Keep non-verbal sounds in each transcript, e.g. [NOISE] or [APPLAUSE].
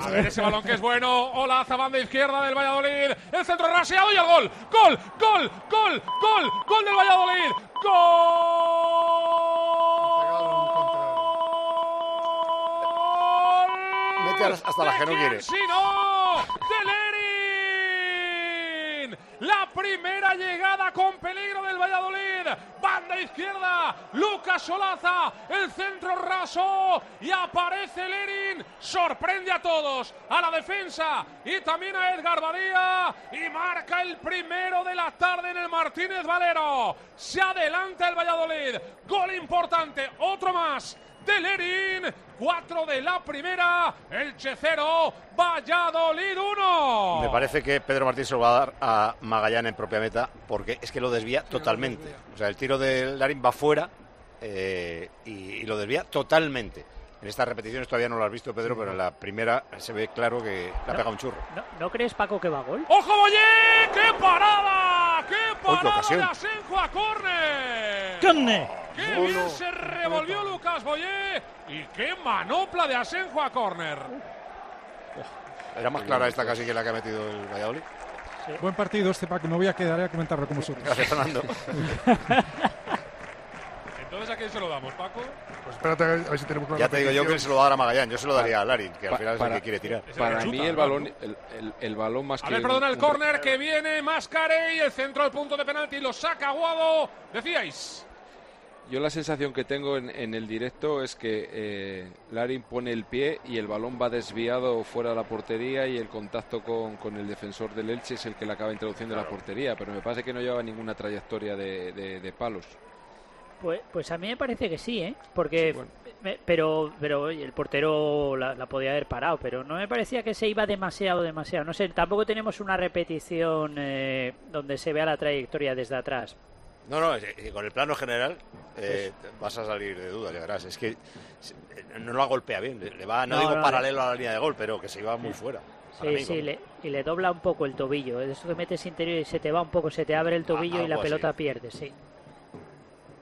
A ver ese balón que es bueno. Hola, banda izquierda del Valladolid. El centro raseado y el gol. Gol, gol, gol, gol, gol del Valladolid. Gol. Mete hasta la que no quiere. Sí, no. Telerín. La primera llegada con peligro del Valladolid. Izquierda. Lucas Solaza. El centro raso. Y aparece Lerin. Sorprende a todos. A la defensa. Y también a Edgar Badía. Y marca el primero de la tarde en el Martínez Valero. Se adelanta el Valladolid. Gol importante. Otro más de Lerin. Cuatro de la primera. El Checero. Valladolid 1. Me parece que Pedro Martín se lo va a dar a Magallán en propia meta porque es que lo desvía totalmente. O sea, el tiro de Larín va fuera eh, y, y lo desvía totalmente. En estas repeticiones todavía no lo has visto, Pedro, pero en la primera se ve claro que le ha pegado un churro. ¿No, ¿no crees, Paco, que va a gol? ¡Ojo, Boyé! ¡Qué parada! ¡Qué parada ocasión. de Asenjo a córner! ¡Córner! ¡Qué bien se revolvió Lucas Boyé! ¡Y qué manopla de Asenjo a córner! Era más clara esta casi que la que ha metido el Valladolid. Buen partido este, Paco. Me voy a quedar a comentarlo con vosotros. Gracias, Fernando. [LAUGHS] Entonces, ¿a quién se lo damos, Paco? Pues espérate a ver si tenemos una Ya te digo yo que se lo va a dar a Magallán. Yo se lo daría a Larín, que al final es el que quiere tirar. Para mí el balón, el, el- el balón más A que ver, perdona, el un- córner que viene, Mascare y el centro al punto de penalti lo saca Aguado. Decíais. Yo la sensación que tengo en, en el directo es que eh, Larin pone el pie y el balón va desviado fuera de la portería y el contacto con, con el defensor del Elche es el que le acaba introduciendo en la portería, pero me parece que no lleva ninguna trayectoria de, de- de palos. Pues, pues a mí me parece que sí, ¿eh? Porque, Sí, bueno. me- pero, pero oye, el portero la, la podía haber parado, pero no me parecía que se iba demasiado, demasiado. No sé, tampoco tenemos una repetición eh, donde se vea la trayectoria desde atrás. No, no, eh, con el plano general eh, vas a salir de dudas, ya verás. Es que eh, no la golpea bien. Le, va, no, No, digo no, paralelo a la línea de gol, pero que se iba muy fuera. Sí, mí, sí, le- y le dobla un poco el tobillo. Eso que metes interior y se te va un poco, se te abre el tobillo y la así. pelota pierde, sí.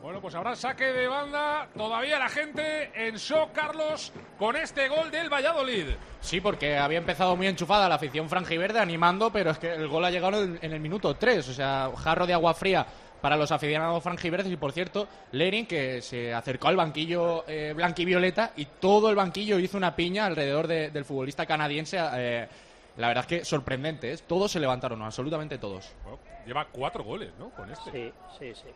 Bueno, pues habrá saque de banda. Todavía la gente en shock, Carlos, con este gol del Valladolid. Sí, porque había empezado muy enchufada la afición franjiverde animando, pero es que el gol ha llegado en, en el minuto 3. O sea, jarro de agua fría para los aficionados franjiverdes. Y por cierto, Lerin, que se acercó al banquillo eh, blanquivioleta y todo el banquillo hizo una piña alrededor de- del futbolista canadiense. eh, la verdad es que sorprendente, ¿eh? Todos se levantaron, absolutamente todos. Bueno, lleva cuatro goles, ¿no? Con este. Sí, sí, sí.